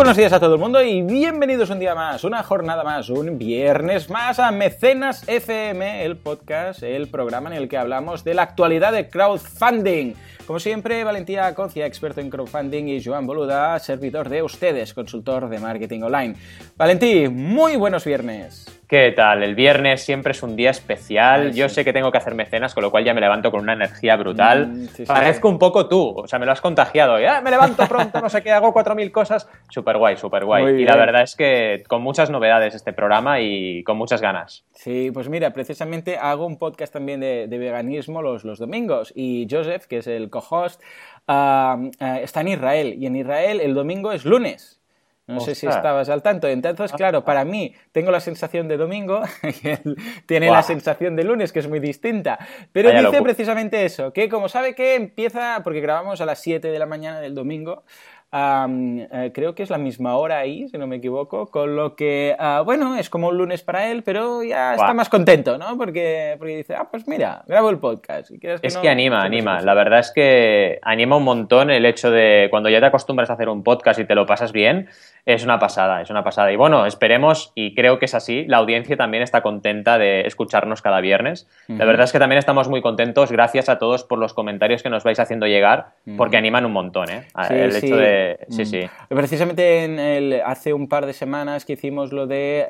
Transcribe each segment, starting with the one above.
Buenos días a todo el mundo y bienvenidos un día más, una jornada más, un viernes más a Mecenas FM, el podcast, el programa en el que hablamos de la actualidad de crowdfunding. Como siempre, Valentía Concia, experto en crowdfunding, y Joan Boluda, servidor de ustedes, consultor de marketing online. Valentí, muy buenos viernes. ¿Qué tal? El viernes siempre es un día especial. Yo sé que tengo que hacer mecenas, con lo cual ya me levanto con una energía brutal. Mm, Parezco un poco tú, o sea, me lo has contagiado. Ah, me levanto pronto, no sé qué, hago 4.000 cosas. Súper guay, súper guay. Y la verdad es que con muchas novedades este programa y con muchas ganas. Sí, pues mira, precisamente hago un podcast también de, veganismo los, los domingos y Joseph, que es el co-host, ah, ah, está en Israel y en Israel el domingo es lunes. No sé si estabas al tanto. Entonces, claro, para mí tengo la sensación de domingo y él tiene la sensación de lunes, que es muy distinta. Pero dice precisamente eso, que como sabe que empieza, porque grabamos a las 7 de la mañana del domingo, eh, creo que es la misma hora ahí, si no me equivoco, con lo que, ah, bueno, es como un lunes para él, pero ya está más contento, ¿no? Porque, porque dice, ah, pues mira, grabo el podcast. es que anima, anima. La verdad es que anima un montón el hecho de cuando ya te acostumbras a hacer un podcast y te lo pasas bien, es una pasada, es una pasada. Y bueno, esperemos, y creo que es así, la audiencia también está contenta de escucharnos cada viernes. La verdad es que también estamos muy contentos, gracias a todos por los comentarios que nos vais haciendo llegar, porque animan un montón, ¿eh? el hecho de... Sí, sí. Precisamente en el, hace un par de semanas que hicimos lo de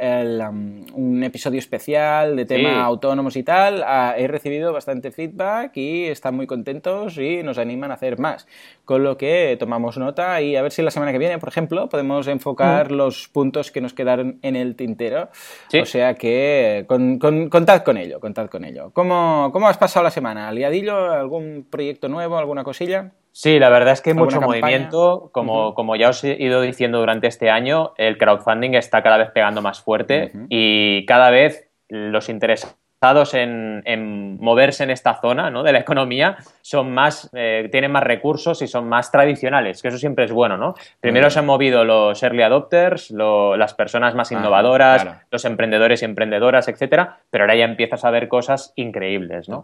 um, un episodio especial de tema autónomos y tal, ah, he recibido bastante feedback y están muy contentos y nos animan a hacer más. Con lo que tomamos nota y a ver si la semana que viene, por ejemplo, podemos enfocar mm. los puntos que nos quedaron en el tintero. O sea que contad con ello, contad con ello. ¿Cómo, ¿Cómo has pasado la semana? ¿Liadillo? ¿Algún proyecto nuevo? ¿Alguna cosilla? Sí, la verdad es que hay mucho movimiento. Como, como ya os he ido diciendo durante este año, el crowdfunding está cada vez pegando más fuerte y cada vez los interesados en, moverse en esta zona ¿no? de la economía son más, eh, tienen más recursos y son más tradicionales, que eso siempre es bueno, ¿no? Primero se han movido los early adopters, las personas más innovadoras, los emprendedores y emprendedoras, etcétera, pero ahora ya empiezas a ver cosas increíbles, ¿no?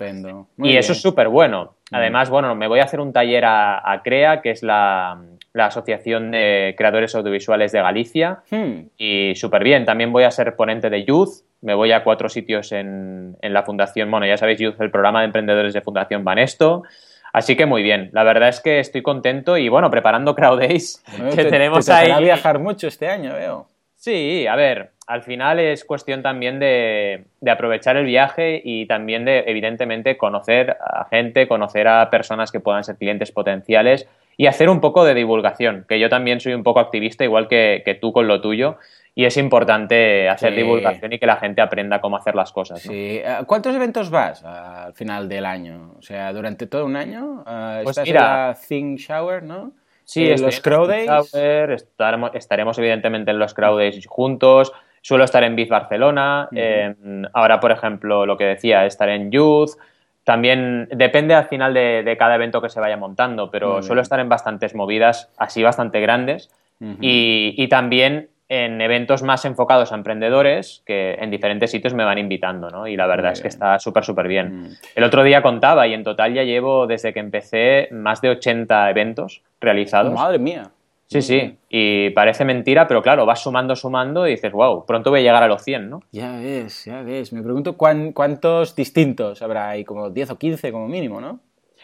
y eso es súper bueno. Además, bueno, me voy a hacer un taller a, CREA, que es la, Asociación de Creadores Audiovisuales de Galicia, hmm. y súper bien. También voy a ser ponente de Youth, me voy a cuatro sitios en, la fundación, bueno, ya sabéis, el programa de emprendedores de Fundación Banesto. Así que muy bien, la verdad es que estoy contento y bueno, preparando Crowd Days que tenemos te ahí. a viajar mucho este año, veo. Sí, a ver, al final es cuestión también de, de, aprovechar el viaje y también de, evidentemente, conocer a gente, conocer a personas que puedan ser clientes potenciales y hacer un poco de divulgación, que yo también soy un poco activista, igual que, que tú con lo tuyo, y es importante hacer divulgación y que la gente aprenda cómo hacer las cosas. Sí. Eh, ¿Cuántos eventos vas al final del año? O sea, durante todo un año. Eh, pues estás mira, en la Think Shower, ¿no? Sí, en los Crowd Days. estaremos, estaremos, evidentemente en los Crowd Days juntos. Suelo estar en Biz Barcelona. ahora, por ejemplo, lo que decía, estar en Youth. También depende al final de, cada evento que se vaya montando, pero suelo estar en bastantes movidas así bastante grandes. y, y, también en eventos más enfocados a emprendedores que en diferentes sitios me van invitando, ¿no? Y la verdad es que está súper, súper bien. Mm. El otro día contaba y en total ya llevo desde que empecé más de 80 eventos realizados. Madre mía. Sí, sí, y parece mentira, pero claro, vas sumando, sumando y dices, wow, pronto voy a llegar a los 100, ¿no? Ya ves, ya ves. Me pregunto cuántos distintos habrá ahí, como 10 o 15 como mínimo, ¿no?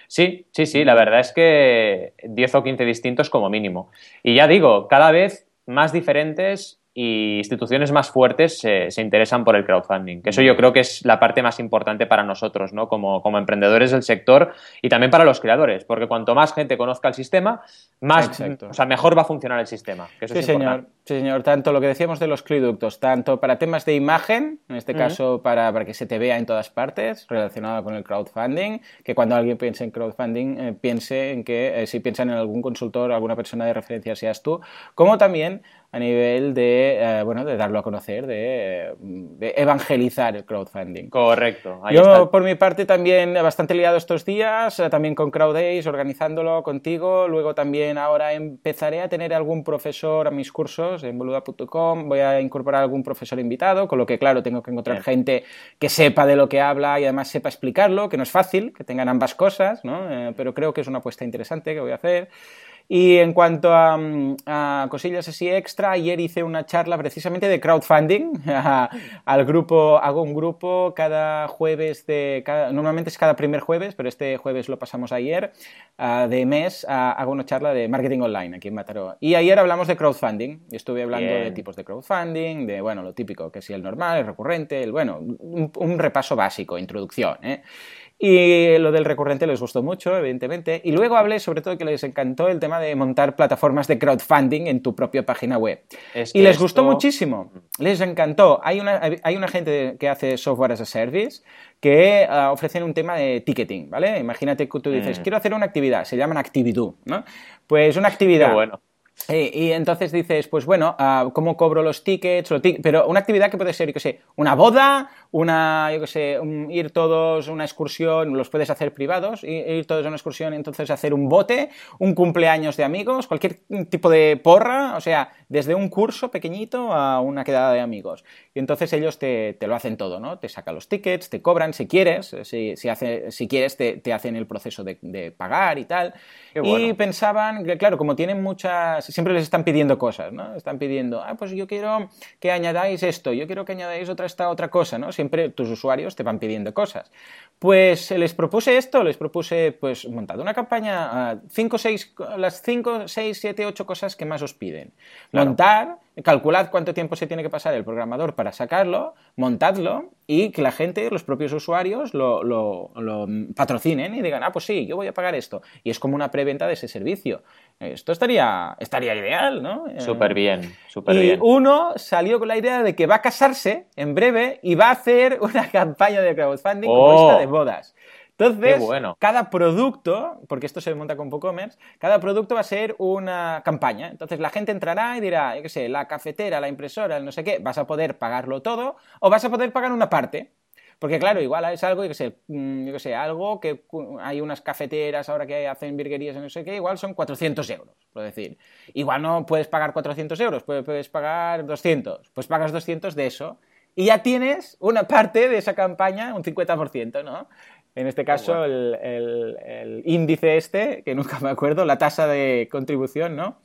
Sí, sí, sí, la verdad es que 10 o 15 distintos como mínimo. Y ya digo, cada vez más diferentes y instituciones más fuertes se, interesan por el crowdfunding. Que eso yo creo que es la parte más importante para nosotros, ¿no? Como, como emprendedores del sector y también para los creadores, porque cuanto más gente conozca el sistema, más, o sea, mejor va a funcionar el sistema. sí, señor. Sí, señor. Tanto lo que decíamos de los cliductos, tanto para temas de imagen, en este caso para, para, que se te vea en todas partes, relacionado con el crowdfunding, que cuando alguien piense en crowdfunding, eh, piense en que eh, si piensan en algún consultor, alguna persona de referencia seas tú, como también a nivel de, eh, bueno, de darlo a conocer, de, evangelizar el crowdfunding. Correcto. Yo, por mi parte, también bastante liado estos días, eh, también con CrowdAce, organizándolo contigo. Luego también ahora empezaré a tener algún profesor a mis cursos en boluda.com. Voy a incorporar algún profesor invitado, con lo que, claro, tengo que encontrar gente que sepa de lo que habla y además sepa explicarlo, que no es fácil, que tengan ambas cosas, ¿no? Eh, pero creo que es una apuesta interesante que voy a hacer. Y en cuanto a, cosillas así extra, ayer hice una charla precisamente de crowdfunding al grupo, hago un grupo cada jueves de, normalmente es cada primer jueves, pero este jueves lo pasamos ayer, ah, de mes, ah, hago una charla de marketing online aquí en Mataró. Y ayer hablamos de crowdfunding, estuve hablando de tipos de crowdfunding, de, bueno, lo típico, que si el normal, el recurrente, el, bueno, un, un repaso básico, introducción, ¿eh? Y lo del recurrente les gustó mucho, evidentemente. Y luego hablé sobre todo que les encantó el tema de montar plataformas de crowdfunding en tu propia página web. y les gustó muchísimo, les encantó. Hay una, hay una gente que hace software as a service que ah, ofrecen un tema de ticketing, ¿vale? Imagínate que tú dices, mm. quiero hacer una actividad, se llaman Actividoo, ¿no? Pues una actividad... bueno. Y, entonces dices, pues bueno, ah, ¿cómo cobro los tickets? pero una actividad que puede ser, yo qué sé, una boda, una, yo qué sé, ir todos a una excursión, los puedes hacer privados, ir todos a una excursión, entonces hacer un bote, un cumpleaños de amigos, cualquier tipo de porra, o sea, desde un curso pequeñito a una quedada de amigos. Y entonces ellos te, lo hacen todo, ¿no? Te sacan los tickets, te cobran si quieres, si, si, hace, si quieres te, hacen el proceso de, pagar y tal. Y pensaban que, claro, como tienen muchas, siempre les están pidiendo cosas, ¿no? Están pidiendo, ah, pues yo quiero que añadáis esto, yo quiero que añadáis otra, esta otra cosa, ¿no? siempre tus usuarios te van pidiendo cosas. Pues les propuse esto, les propuse, pues, montad una campaña, 5, 6, las 5, 6, 7, 8 cosas que más os piden. Montar calculad cuánto tiempo se tiene que pasar el programador para sacarlo, montadlo y que la gente, los propios usuarios, lo, patrocinen y digan, ah, pues sí, yo voy a pagar esto. Y es como una preventa de ese servicio. Esto estaría, estaría ideal, ¿no? Súper bien, súper bien. uno salió con la idea de que va a casarse en breve y va a hacer una campaña de crowdfunding como esta de oh. bodas. Entonces, cada producto, porque esto se monta con PocoMers, cada producto va a ser una campaña. Entonces la gente entrará y dirá, yo qué sé, la cafetera, la impresora, el no sé qué, vas a poder pagarlo todo o vas a poder pagar una parte. Porque claro, igual es algo, yo qué sé, mm, yo sé, algo que hay unas cafeteras ahora que hacen virguerías y no sé qué, igual son 400 euros, por decir. Igual no puedes pagar 400 euros, puedes pagar 200. Pues pagas 200 de eso y ya tienes una parte de esa campaña, un 50%, ¿no? En este caso, el, índice este, que nunca me acuerdo, la tasa de contribución, ¿no?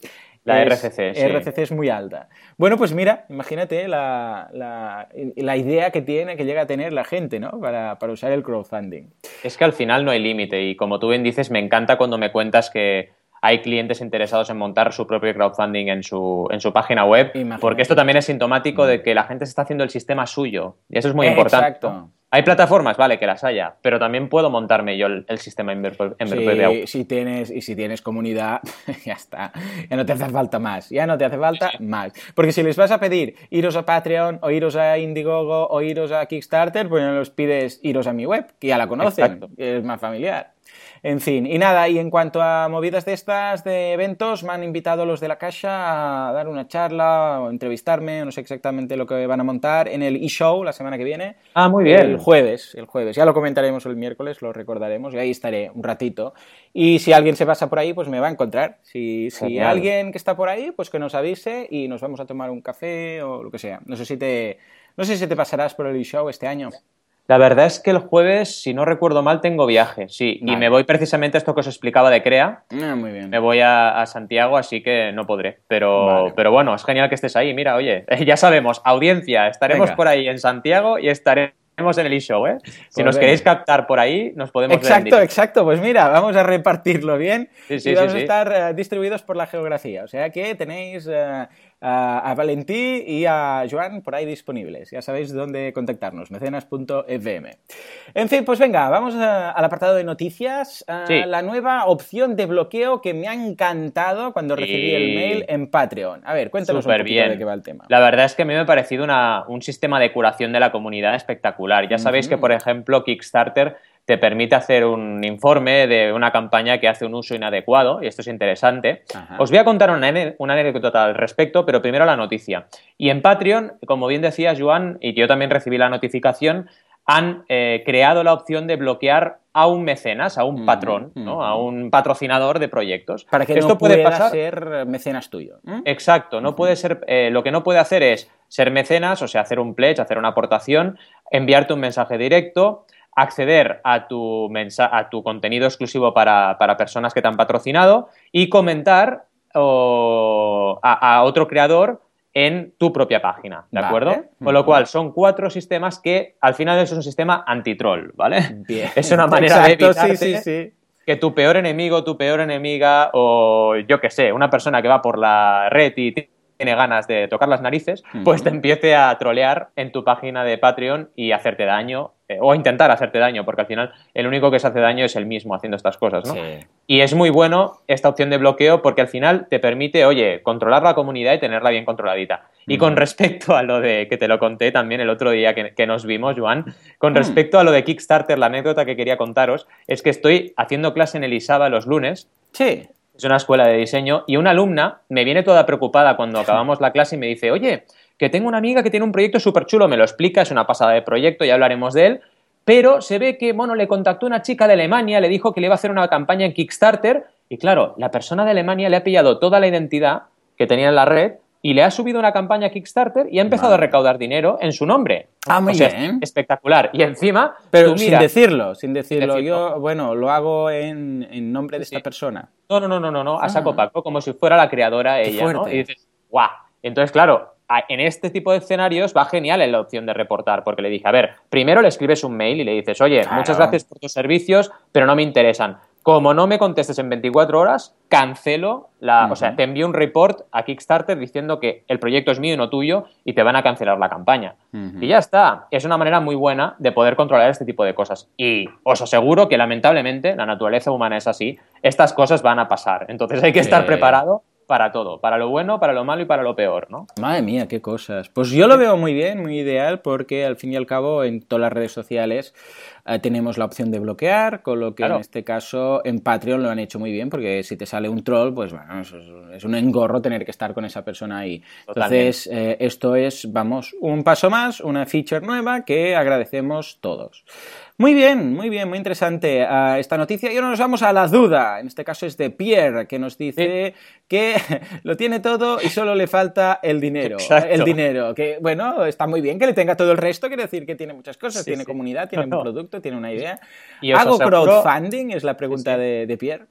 La RCC, sí. RCC es muy alta. Bueno, pues mira, imagínate la, la, idea que tiene, que llega a tener la gente, ¿no? Para, para usar el crowdfunding. Es que al final no hay límite y como tú bien dices, me encanta cuando me cuentas que hay clientes interesados en montar su propio crowdfunding en su, en su página web, porque esto también es sintomático de que la gente se está haciendo el sistema suyo y eso es muy importante. Exacto. Hay plataformas, vale, que las haya, pero también puedo montarme yo el, sistema en, sí, si tienes Y si tienes comunidad, ya está. Ya no te hace falta más. Ya no te hace falta más. Porque si les vas a pedir iros a Patreon, o iros a Indiegogo, o iros a Kickstarter, pues no los pides iros a mi web, que ya la conocen, es más familiar. En fin, y nada, y en cuanto a movidas de estas, de eventos, me han invitado los de la Caixa a dar una charla o entrevistarme, no sé exactamente lo que van a montar, en el e-show la semana que viene. Ah, muy bien. El jueves, el jueves. Ya lo comentaremos el miércoles, lo recordaremos, y ahí estaré un ratito. Y si alguien se pasa por ahí, pues me va a encontrar. Si, si alguien que está por ahí, pues que nos avise y nos vamos a tomar un café o lo que sea. No sé si te, no sé si te pasarás por el e-show este año. La verdad es que el jueves, si no recuerdo mal, tengo viaje, sí. Y me voy precisamente a esto que os explicaba de CREA. Ah, muy bien. Me voy a, Santiago, así que no podré. Pero, pero bueno, es genial que estés ahí. Mira, oye, ya sabemos, audiencia, estaremos por ahí en Santiago y estaremos en el e-show, ¿eh? Si pues nos queréis captar por ahí, nos podemos Exacto, exacto. Pues mira, vamos a repartirlo bien y vamos a estar eh, distribuidos por la geografía. O sea que tenéis eh, a, Valentí y a Joan por ahí disponibles. Ya sabéis dónde contactarnos, mecenas.fm. En fin, pues venga, vamos al apartado de noticias. La nueva opción de bloqueo que me ha encantado cuando recibí el mail en Patreon. A ver, cuéntanos un poquito de qué va el tema. La verdad es que a mí me ha parecido un sistema de curación de la comunidad espectacular. Ya sabéis que, por ejemplo, Kickstarter te permite hacer un informe de una campaña que hace un uso inadecuado, y esto es interesante. Os voy a contar una, anécdota al respecto, pero primero la noticia. Y en Patreon, como bien decía Joan, y yo también recibí la notificación, han eh, creado la opción de bloquear a un mecenas, a un patrón, ¿no? a un patrocinador de proyectos. Para que esto no puede pasar... ser mecenas tuyo. Exacto, no puede ser, eh, lo que no puede hacer es ser mecenas, o sea, hacer un pledge, hacer una aportación, enviarte un mensaje directo, acceder a tu, a tu contenido exclusivo para, personas que te han patrocinado y comentar a, otro creador en tu propia página, ¿de acuerdo? Con lo cual, son cuatro sistemas que al final es un sistema anti-troll, ¿vale? Es una manera de evitarte que tu peor enemigo, tu peor enemiga o yo qué sé, una persona que va por la red y tiene ganas de tocar las narices, pues te empiece a trolear en tu página de Patreon y hacerte daño, eh, o intentar hacerte daño, porque al final el único que se hace daño es el mismo haciendo estas cosas, ¿no? Y es muy bueno esta opción de bloqueo porque al final te permite, oye, controlar la comunidad y tenerla bien controladita. Y con respecto a lo de, que te lo conté también el otro día que, nos vimos, Juan, con mm. respecto a lo de Kickstarter, la anécdota que quería contaros es que estoy haciendo clase en el ISABA los lunes. Sí es una escuela de diseño, y una alumna me viene toda preocupada cuando acabamos la clase y me dice, oye, que tengo una amiga que tiene un proyecto súper chulo, me lo explica, es una pasada de proyecto, ya hablaremos de él, pero se ve que, bueno, le contactó una chica de Alemania, le dijo que le iba a hacer una campaña en Kickstarter, y claro, la persona de Alemania le ha pillado toda la identidad que tenía en la red y le ha subido una campaña Kickstarter y ha empezado a recaudar dinero en su nombre. Ah, muy bien. Espectacular. Y encima. Pero sin decirlo, sin decirlo. Yo, bueno, lo hago en, nombre de esta persona. No, no, no, no, no, no. A saco ah. Paco, como si fuera la creadora ella, ¿no? Y dices, ¡guau! Entonces, claro, en este tipo de escenarios va genial en la opción de reportar, porque le dije, a ver, primero le escribes un mail y le dices, oye, muchas gracias por tus servicios, pero no me interesan. Como no me contestes en 24 horas, cancelo la. O sea, te envío un report a Kickstarter diciendo que el proyecto es mío y no tuyo y te van a cancelar la campaña. Y ya está. Es una manera muy buena de poder controlar este tipo de cosas. Y os aseguro que lamentablemente la naturaleza humana es así. Estas cosas van a pasar. Entonces hay que estar preparado para todo, para lo bueno, para lo malo y para lo peor, ¿no? Madre mía, qué cosas. Pues yo lo veo muy bien, muy ideal, porque al fin y al cabo en todas las redes sociales eh, tenemos la opción de bloquear, con lo que en este caso en Patreon lo han hecho muy bien, porque si te sale un troll, pues bueno, es, un engorro tener que estar con esa persona ahí. Entonces, eh, esto es, vamos, un paso más, una feature nueva que agradecemos todos. Muy bien, muy bien, muy interesante ah, esta noticia. Y ahora nos vamos a la duda. En este caso es de Pierre, que nos dice que lo tiene todo y solo le falta el dinero. El dinero. Que bueno, está muy bien que le tenga todo el resto, quiere decir que tiene muchas cosas. tiene comunidad, tiene un producto, tiene una idea. ¿Hago crowdfunding? Es la pregunta de Pierre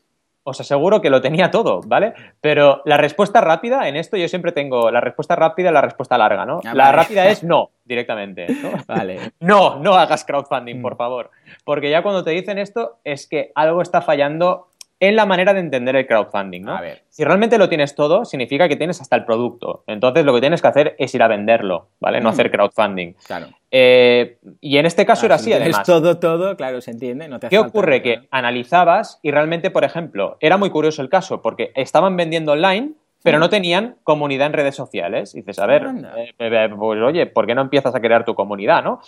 os aseguro que lo tenía todo, ¿vale? Pero la respuesta rápida, en esto yo siempre tengo la respuesta rápida y la respuesta larga, ¿no? Ah, la rápida es no, directamente. ¿no? Vale. No, no hagas crowdfunding, por mm. favor. Porque ya cuando te dicen esto es que algo está fallando en la manera de entender el crowdfunding, ¿no? A ver. Si realmente lo tienes todo, significa que tienes hasta el producto. Entonces lo que tienes que hacer es ir a venderlo, ¿vale? No mm. hacer crowdfunding. Claro. Eh, y en este caso era así, además. todo, todo, claro, se entiende. No te ¿Qué ocurre? Que analizabas y realmente, por ejemplo, era muy curioso el caso, porque estaban vendiendo online, pero no tenían comunidad en redes sociales. Y dices, a ver, eh, eh, pues oye, ¿por qué no empiezas a crear tu comunidad, no?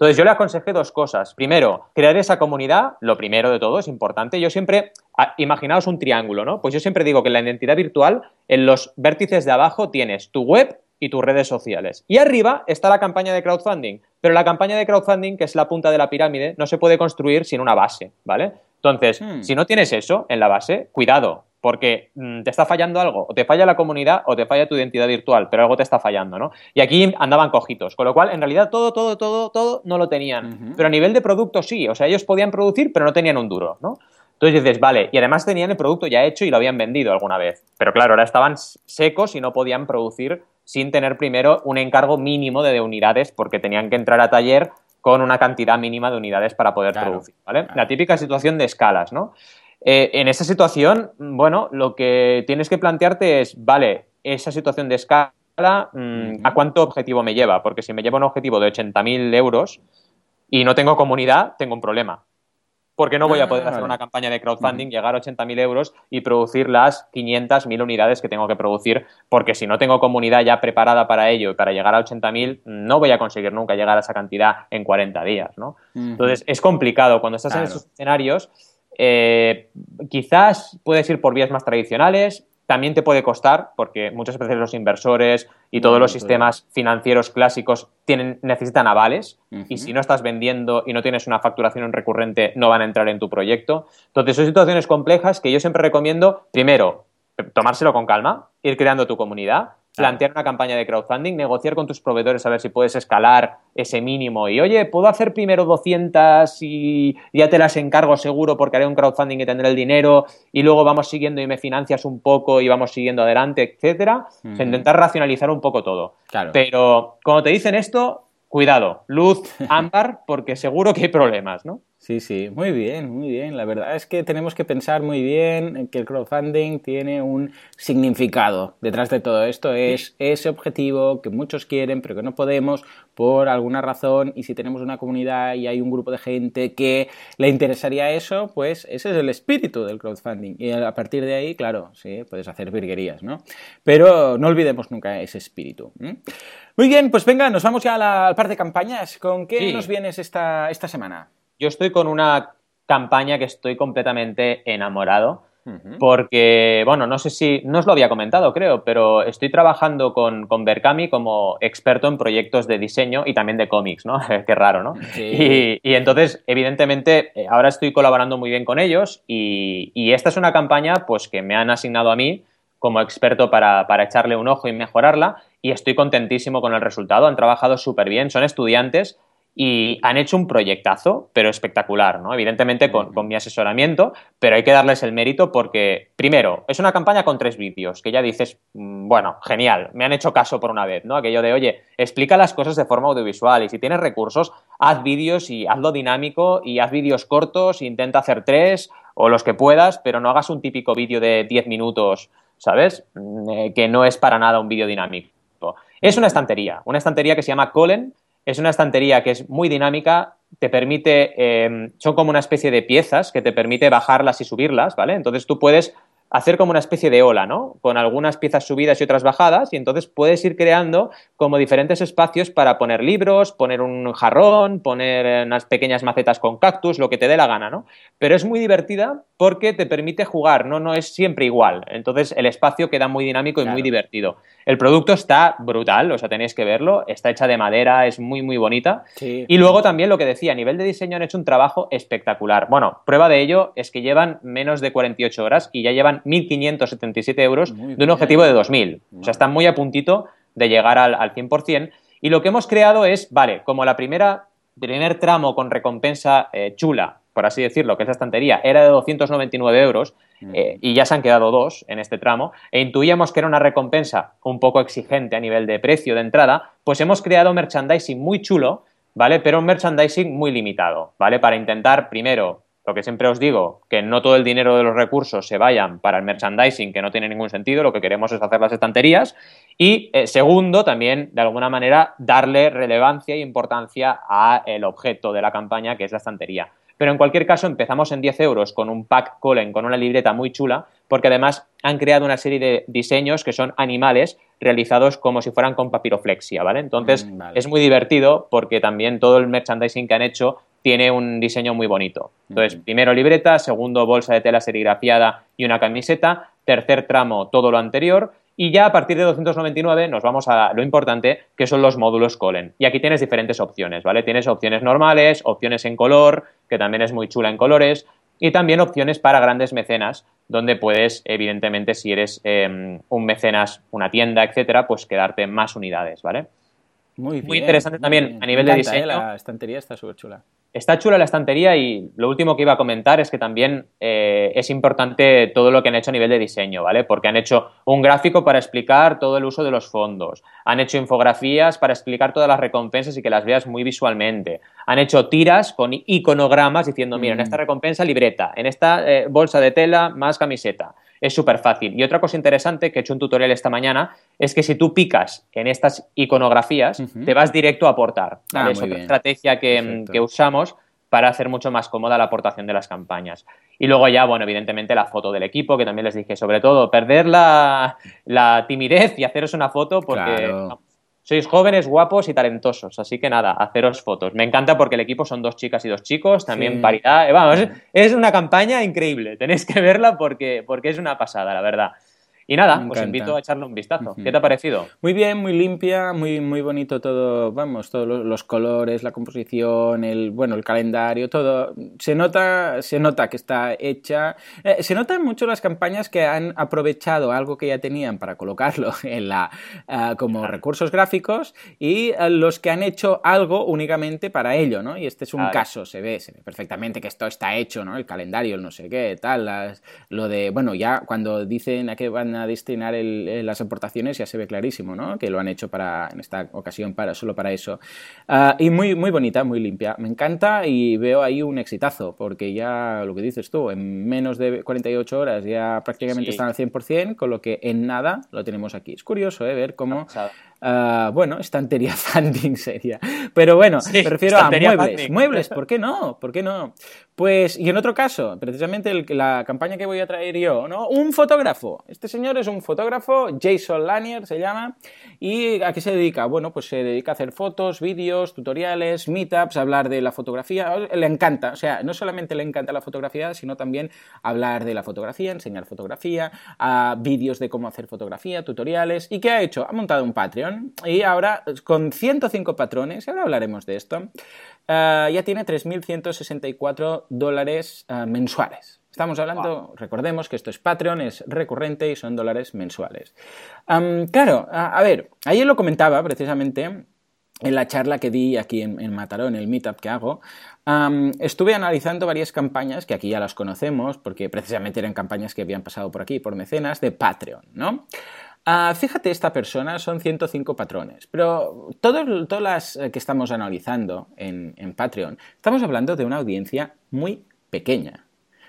Entonces yo le aconsejé dos cosas. Primero, crear esa comunidad, lo primero de todo, es importante. Yo siempre, ah, imaginaos un triángulo, ¿no? Pues yo siempre digo que en la identidad virtual, en los vértices de abajo tienes tu web y tus redes sociales. Y arriba está la campaña de crowdfunding. Pero la campaña de crowdfunding, que es la punta de la pirámide, no se puede construir sin una base, ¿vale? Entonces, hmm. si no tienes eso en la base, cuidado, porque mm, te está fallando algo, o te falla la comunidad o te falla tu identidad virtual, pero algo te está fallando, ¿no? Y aquí andaban cojitos, con lo cual en realidad todo, todo, todo, todo no lo tenían, pero a nivel de producto sí, o sea, ellos podían producir, pero no tenían un duro, ¿no? Entonces dices, vale, y además tenían el producto ya hecho y lo habían vendido alguna vez, pero claro, ahora estaban secos y no podían producir sin tener primero un encargo mínimo de, unidades porque tenían que entrar a taller con una cantidad mínima de unidades para poder producir, ¿vale? La típica situación de escalas, ¿no? Eh, en esa situación, bueno, lo que tienes que plantearte es, vale, esa situación de escala, mm, ¿a cuánto objetivo me lleva? Porque si me lleva un objetivo de 80.000 euros y no tengo comunidad, tengo un problema. Porque no voy a poder ah, hacer una campaña de crowdfunding, llegar a 80.000 euros y producir las 500, 1.000 unidades que tengo que producir, porque si no tengo comunidad ya preparada para ello y para llegar a 80.000, no voy a conseguir nunca llegar a esa cantidad en 40 días, ¿no? Entonces, es complicado. Cuando estás en esos escenarios, eh, quizás puedes ir por vías más tradicionales, también te puede costar, porque muchas veces los inversores y todos los sistemas financieros clásicos tienen, necesitan avales, y si no estás vendiendo y no tienes una facturación recurrente, no van a entrar en tu proyecto. Entonces, son situaciones complejas que yo siempre recomiendo, primero, tomárselo con calma, ir creando tu comunidad, plantear una campaña de crowdfunding, negociar con tus proveedores a ver si puedes escalar ese mínimo y, oye, puedo hacer primero 200 y ya te las encargo seguro porque haré un crowdfunding y tendré el dinero y luego vamos siguiendo y me financias un poco y vamos siguiendo adelante, etcétera. intentar racionalizar un poco todo. Pero cuando te dicen esto, cuidado, luz ámbar porque seguro que hay problemas, ¿no? Sí, sí, muy bien, muy bien. La verdad es que tenemos que pensar muy bien que el crowdfunding tiene un significado. Detrás de todo esto es ese objetivo que muchos quieren pero que no podemos por alguna razón y si tenemos una comunidad y hay un grupo de gente que le interesaría eso, pues ese es el espíritu del crowdfunding. Y a partir de ahí, claro, sí, puedes hacer virguerías, ¿no? Pero no olvidemos nunca ese espíritu. Muy bien, pues venga, nos vamos ya a la parte de campañas. ¿Con qué nos vienes esta, esta semana? Yo estoy con una campaña que estoy completamente enamorado. Porque, bueno, no sé si, no os lo había comentado, creo, pero estoy trabajando con, con Berkami como experto en proyectos de diseño y también de cómics, ¿no? Qué raro, ¿no? Y, entonces, evidentemente, eh, ahora estoy colaborando muy bien con ellos y, y, esta es una campaña, pues, que me han asignado a mí como experto para, para echarle un ojo y mejorarla y estoy contentísimo con el resultado. Han trabajado súper bien, son estudiantes y han hecho un proyectazo, pero espectacular, ¿no? Evidentemente con, mi asesoramiento, pero hay que darles el mérito porque, primero, es una campaña con tres vídeos, que ya dices, mm, bueno, genial, me han hecho caso por una vez, ¿no? Aquello de, oye, explica las cosas de forma audiovisual y si tienes recursos, haz vídeos y hazlo dinámico y haz vídeos cortos, intenta hacer tres o los que puedas, pero no hagas un típico vídeo de 10 minutos, ¿sabes? Mm, eh, que no es para nada un vídeo dinámico. Es una estantería, una estantería que se llama Colen, es una estantería que es muy dinámica, te permite, em, son como una especie de piezas que te permite bajarlas y subirlas, ¿vale? Entonces tú puedes hacer como una especie de ola, ¿no? Con algunas piezas subidas y otras bajadas, y entonces puedes ir creando como diferentes espacios para poner libros, poner un jarrón, poner unas pequeñas macetas con cactus, lo que te dé la gana, ¿no? Pero es muy divertida porque te permite jugar, ¿no? No es siempre igual. Entonces el espacio queda muy dinámico y muy divertido. El producto está brutal, o sea, tenéis que verlo, está hecha de madera, es muy, muy bonita. Y luego también lo que decía, a nivel de diseño han hecho un trabajo espectacular. Bueno, prueba de ello es que llevan menos de 48 horas y ya llevan 1.577 euros de un objetivo de 2.000. O sea, están muy a puntito de llegar al, al 100%. Y lo que hemos creado es, vale, como la primera, primer tramo con recompensa eh, chula, por así decirlo, que es la estantería, era de 299 euros eh, y ya se han quedado dos en este tramo, e intuíamos que era una recompensa un poco exigente a nivel de precio de entrada, pues hemos creado merchandising muy chulo, ¿vale? Pero un merchandising muy limitado, ¿vale? Para intentar, primero, lo que siempre os digo, que no todo el dinero de los recursos se vayan para el merchandising, que no tiene ningún sentido, lo que queremos es hacer las estanterías. Y eh, segundo, también, de alguna manera, darle relevancia e importancia al objeto de la campaña, que es la estantería. Pero en cualquier caso, empezamos en 10 euros con un pack Colen, con una libreta muy chula, porque además han creado una serie de diseños que son animales realizados como si fueran con papiroflexia, ¿vale? Entonces, mm, es muy divertido porque también todo el merchandising que han hecho tiene un diseño muy bonito. Entonces, primero libreta, segundo bolsa de tela serigrafiada y una camiseta, tercer tramo todo lo anterior y ya a partir de 299 nos vamos a lo importante, que son los módulos Colen. Y aquí tienes diferentes opciones, ¿vale? Tienes opciones normales, opciones en color, que también es muy chula en colores, y también opciones para grandes mecenas, donde puedes, evidentemente, si eres em, un mecenas, una tienda, etcétera, pues quedarte más unidades, ¿vale? Muy, muy interesante también a nivel de ¿eh? diseño. La estantería está súper chula. Está chula la estantería y lo último que iba a comentar es que también eh, es importante todo lo que han hecho a nivel de diseño, ¿vale? Porque han hecho un gráfico para explicar todo el uso de los fondos, han hecho infografías para explicar todas las recompensas y que las veas muy visualmente, han hecho tiras con iconogramas diciendo, mira, en esta mm. recompensa libreta, en esta eh, bolsa de tela más camiseta, es súper fácil. Y otra cosa interesante que he hecho un tutorial esta mañana es que si tú picas en estas iconografías, te vas directo a aportar. Ah, es otra estrategia que, usamos para hacer mucho más cómoda la aportación de las campañas. Y luego ya, bueno, evidentemente la foto del equipo, que también les dije, sobre todo, perder la, timidez y haceros una foto porque sois jóvenes, guapos y talentosos, así que nada, haceros fotos. Me encanta porque el equipo son dos chicas y dos chicos, también paridad. Eh, vamos, es una campaña increíble, tenéis que verla porque, porque es una pasada, la verdad. Y nada, os invito a echarle un vistazo. ¿Qué te ha parecido? Muy bien, muy limpia, muy, muy bonito todo, vamos, todos los, colores, la composición, el, bueno, el calendario, todo. Se nota, se nota que está hecha. Eh, se notan mucho las campañas que han aprovechado algo que ya tenían para colocarlo en la, eh, como recursos gráficos y eh, los que han hecho algo únicamente para ello, ¿no? Y este es un caso, se ve, se ve perfectamente que esto está hecho, ¿no? El calendario, el no sé qué, tal, las, lo de, bueno, ya cuando dicen a qué van a destinar las aportaciones ya se ve clarísimo, ¿no? Que lo han hecho para, en esta ocasión, para, solo para eso. Ah, y muy, muy bonita, muy limpia. Me encanta y veo ahí un exitazo, porque ya lo que dices tú, en menos de 48 horas ya prácticamente están al 100%, con lo que en nada lo tenemos aquí. Es curioso, ¿eh? Ver cómo... Uh, bueno, estantería funding sería. Pero bueno, me refiero a muebles. Muebles, ¿por qué no? ¿Por qué no? Pues, y en otro caso, precisamente la campaña que voy a traer yo, ¿no? Un fotógrafo. Este señor es un fotógrafo, Jason Lanier se llama. ¿Y a qué se dedica? Bueno, pues se dedica a hacer fotos, vídeos, tutoriales, meetups, hablar de la fotografía. Le encanta, o sea, no solamente le encanta la fotografía, sino también hablar de la fotografía, enseñar fotografía, a vídeos de cómo hacer fotografía, tutoriales. ¿Y qué ha hecho? Ha montado un Patreon y ahora con 105 patrones, ahora hablaremos de esto, eh, ya tiene 3.164 dólares eh, mensuales. Estamos hablando, recordemos que esto es Patreon, es recurrente y son dólares mensuales. claro, a, ver, ayer lo comentaba precisamente en la charla que di aquí en, en Mataró, en el meetup que hago, estuve analizando varias campañas que aquí ya las conocemos, porque precisamente eran campañas que habían pasado por aquí, por mecenas, de Patreon, ¿no? Ah, fíjate, esta persona son 105 patrones, pero todas las eh, que estamos analizando en, en Patreon, estamos hablando de una audiencia muy pequeña.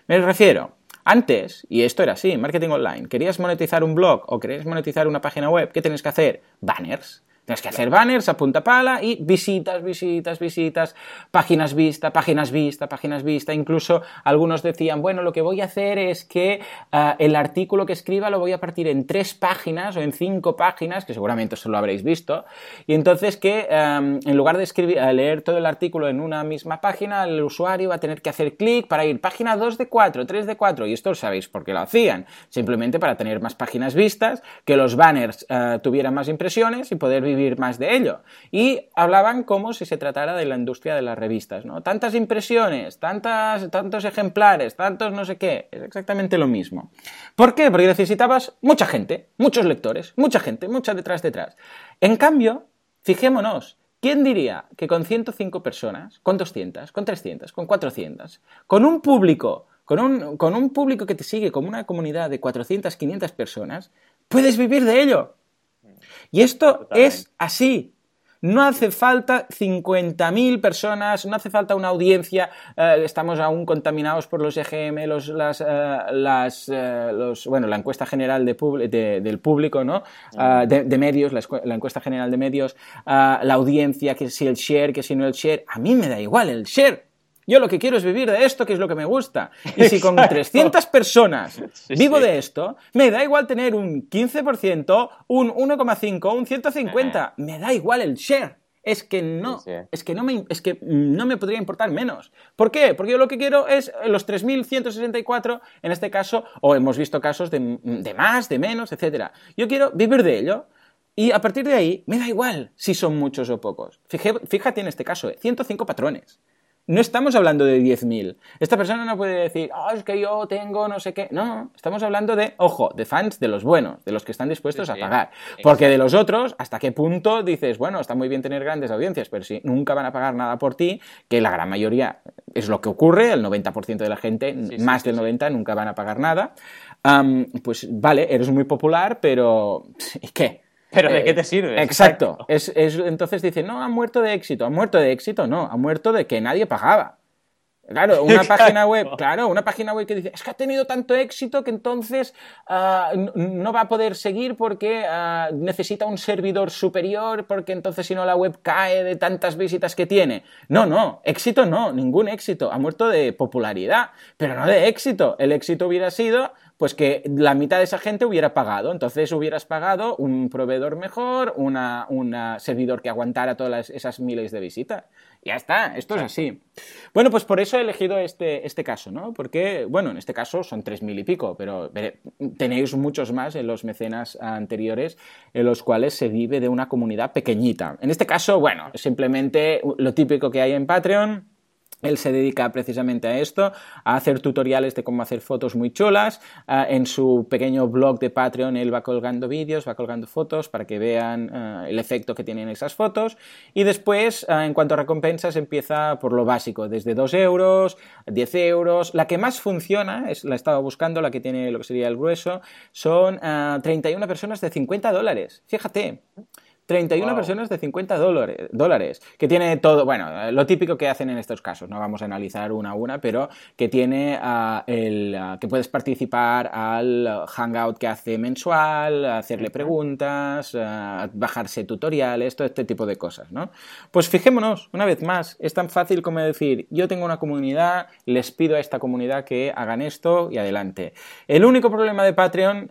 Me refiero, antes, y esto era así, marketing online, querías monetizar un blog o querías monetizar una página web, ¿qué tienes que hacer? Banners. Tienes que hacer banners a punta pala y visitas, visitas, visitas, páginas vista, páginas vista, páginas vista. Incluso algunos decían, bueno, lo que voy a hacer es que eh, el artículo que escriba lo voy a partir en tres páginas o en cinco páginas, que seguramente eso lo habréis visto. Y entonces que em, en lugar de escribir, eh, leer todo el artículo en una misma página, el usuario va a tener que hacer clic para ir página 2 de 4, 3 de 4. Y esto lo sabéis por qué lo hacían. Simplemente para tener más páginas vistas, que los banners eh, tuvieran más impresiones y poder vivir más de ello. Y hablaban como si se tratara de la industria de las revistas, ¿no? Tantas impresiones, tantas, tantos ejemplares, tantos no sé qué, es exactamente lo mismo. ¿Por qué? Porque necesitabas mucha gente, muchos lectores, mucha gente, mucha detrás detrás. En cambio, fijémonos, ¿Quién diría que con 105 personas, con 200, con 300, con 400, con un público, con un, con un público que te sigue como una comunidad de 400, 500 personas, puedes vivir de ello? Y esto es así. No hace falta 50.000 personas, no hace falta una audiencia, eh, estamos aún contaminados por los EGM, los, las, eh, las eh, los, bueno, la encuesta general de del público, ¿no? Ah, de, de, medios, la, la, encuesta general de medios, ah, la audiencia, que si el share, que si no el share, a mí me da igual el share. Yo lo que quiero es vivir de esto, que es lo que me gusta. Y si con 300 personas vivo de esto, me da igual tener un 15%, un 1,5, un 150. Me da igual el share. Es que no, es que no me, es que no me podría importar menos. ¿Por qué? Porque yo lo que quiero es los 3.164, en este caso, o hemos visto casos de, más, de menos, etc. Yo quiero vivir de ello. Y a partir de ahí, me da igual si son muchos o pocos. Fíjate en este caso, 105 ¿eh? patrones. No estamos hablando de 10.000. Esta persona no puede decir, oh, es que yo tengo no sé qué. No, estamos hablando de, ojo, de fans de los buenos, de los que están dispuestos a pagar. Porque de los otros, ¿hasta qué punto dices, bueno, está muy bien tener grandes audiencias, pero si nunca van a pagar nada por ti, que la gran mayoría es lo que ocurre, el 90% de la gente, más del 90%, nunca van a pagar nada, pues vale, eres muy popular, pero ¿y qué? ¿Pero de qué te sirve? Exacto. Es, entonces dice, no, ha muerto de éxito. ¿Ha muerto de éxito? No, ha muerto de que nadie pagaba. Claro, una página web, claro, una página web que dice, es que ha tenido tanto éxito que entonces ah, no va a poder seguir porque ah, necesita un servidor superior, porque entonces si no la web cae de tantas visitas que tiene. No, no, éxito no, ningún éxito. Ha muerto de popularidad, pero no de éxito. El éxito hubiera sido pues que la mitad de esa gente hubiera pagado. Entonces hubieras pagado un proveedor mejor, un servidor que aguantara todas esas miles de visitas. Ya está, esto es así. Bueno, pues por eso he elegido este, este caso, ¿no? Porque, bueno, en este caso son tres mil y pico, pero tenéis muchos más en los mecenas anteriores en los cuales se vive de una comunidad pequeñita. En este caso, bueno, simplemente lo típico que hay en Patreon, él se dedica precisamente a esto, a hacer tutoriales de cómo hacer fotos muy chulas. Ah, en su pequeño blog de Patreon él va colgando vídeos, va colgando fotos para que vean ah, el efecto que tienen esas fotos. Y después, ah, en cuanto a recompensas, empieza por lo básico, desde 2 euros, 10 euros. La que más funciona, es, la estaba buscando, la que tiene lo que sería el grueso, son 31 personas de 50 dólares. Fíjate. 31 personas de 50 dólares, que tiene todo, bueno, lo típico que hacen en estos casos, no vamos a analizar una a una, pero que tiene ah, el, ah, que puedes participar al hangout que hace mensual, hacerle preguntas, ah, bajarse tutoriales, todo este tipo de cosas, ¿no? Pues fijémonos, una vez más, es tan fácil como decir, yo tengo una comunidad, les pido a esta comunidad que hagan esto y adelante. El único problema de Patreon,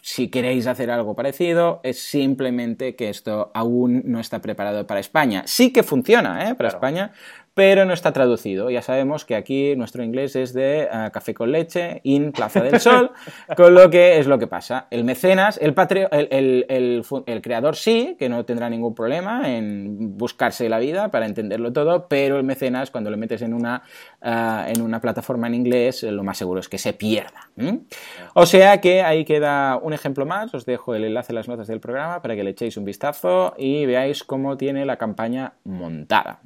si queréis hacer algo parecido, es simplemente que esto aún no está preparado para España. Sí que funciona ¿eh? para España, pero no está traducido. Ya sabemos que aquí nuestro inglés es de eh, café con leche, in Plaza del Sol, con lo que es lo que pasa. El mecenas, el, el, creador sí, que no tendrá ningún problema en buscarse la vida para entenderlo todo, pero el mecenas, cuando lo metes en una, eh, en una plataforma en inglés, lo más seguro es que se pierda. O sea que ahí queda un ejemplo más. Os dejo el enlace en las notas del programa para que le echéis un vistazo y veáis cómo tiene la campaña montada.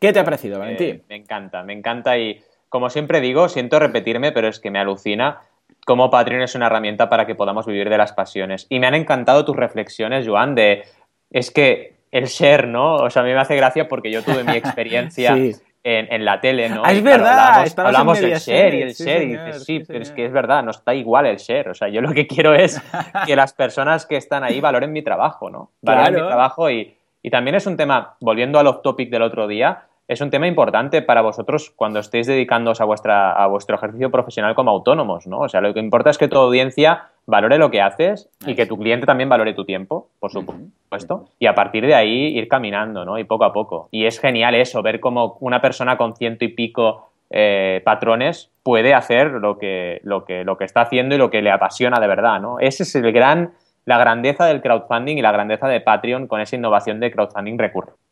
¿Qué te ha parecido, Valentín? me encanta, me encanta y como siempre digo, siento repetirme, pero es que me alucina cómo Patreon es una herramienta para que podamos vivir de las pasiones. Y me han encantado tus reflexiones, Joan, de es que el share, ¿no? O sea, a mí me hace gracia porque yo tuve mi experiencia en, la tele, ¿no? Ah, es verdad, hablamos, del share y el share, y dices, sí, pero es que es verdad, no está igual el share. O sea, yo lo que quiero es que las personas que están ahí valoren mi trabajo, ¿no? Valoren mi trabajo y, y también es un tema, volviendo al off topic del otro día, es un tema importante para vosotros cuando estéis dedicándoos a, vuestra, a vuestro ejercicio profesional como autónomos, ¿no? O sea, lo que importa es que tu audiencia valore lo que haces y que tu cliente también valore tu tiempo, por supuesto, y a partir de ahí ir caminando, ¿no? Y poco a poco. Y es genial eso, ver cómo una persona con ciento y pico eh, patrones puede hacer lo que, lo, que, lo que está haciendo y lo que le apasiona de verdad, ¿no? Ese es el gran, la grandeza del crowdfunding y la grandeza de Patreon con esa innovación de crowdfunding recurrente.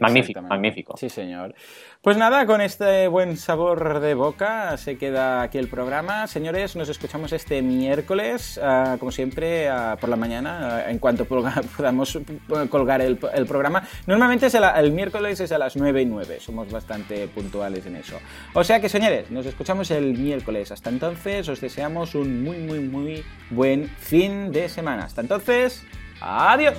Magnífico, magnífico. Sí, señor. Pues nada, con este buen sabor de boca se queda aquí el programa. Señores, nos escuchamos este miércoles, ah, como siempre, ah, por la mañana, ah, en cuanto podamos colgar el, programa. Normalmente es el, miércoles es a las 9 y 9, somos bastante puntuales en eso. O sea que, señores, nos escuchamos el miércoles. Hasta entonces, os deseamos un muy, muy, muy buen fin de semana. Hasta entonces, adiós.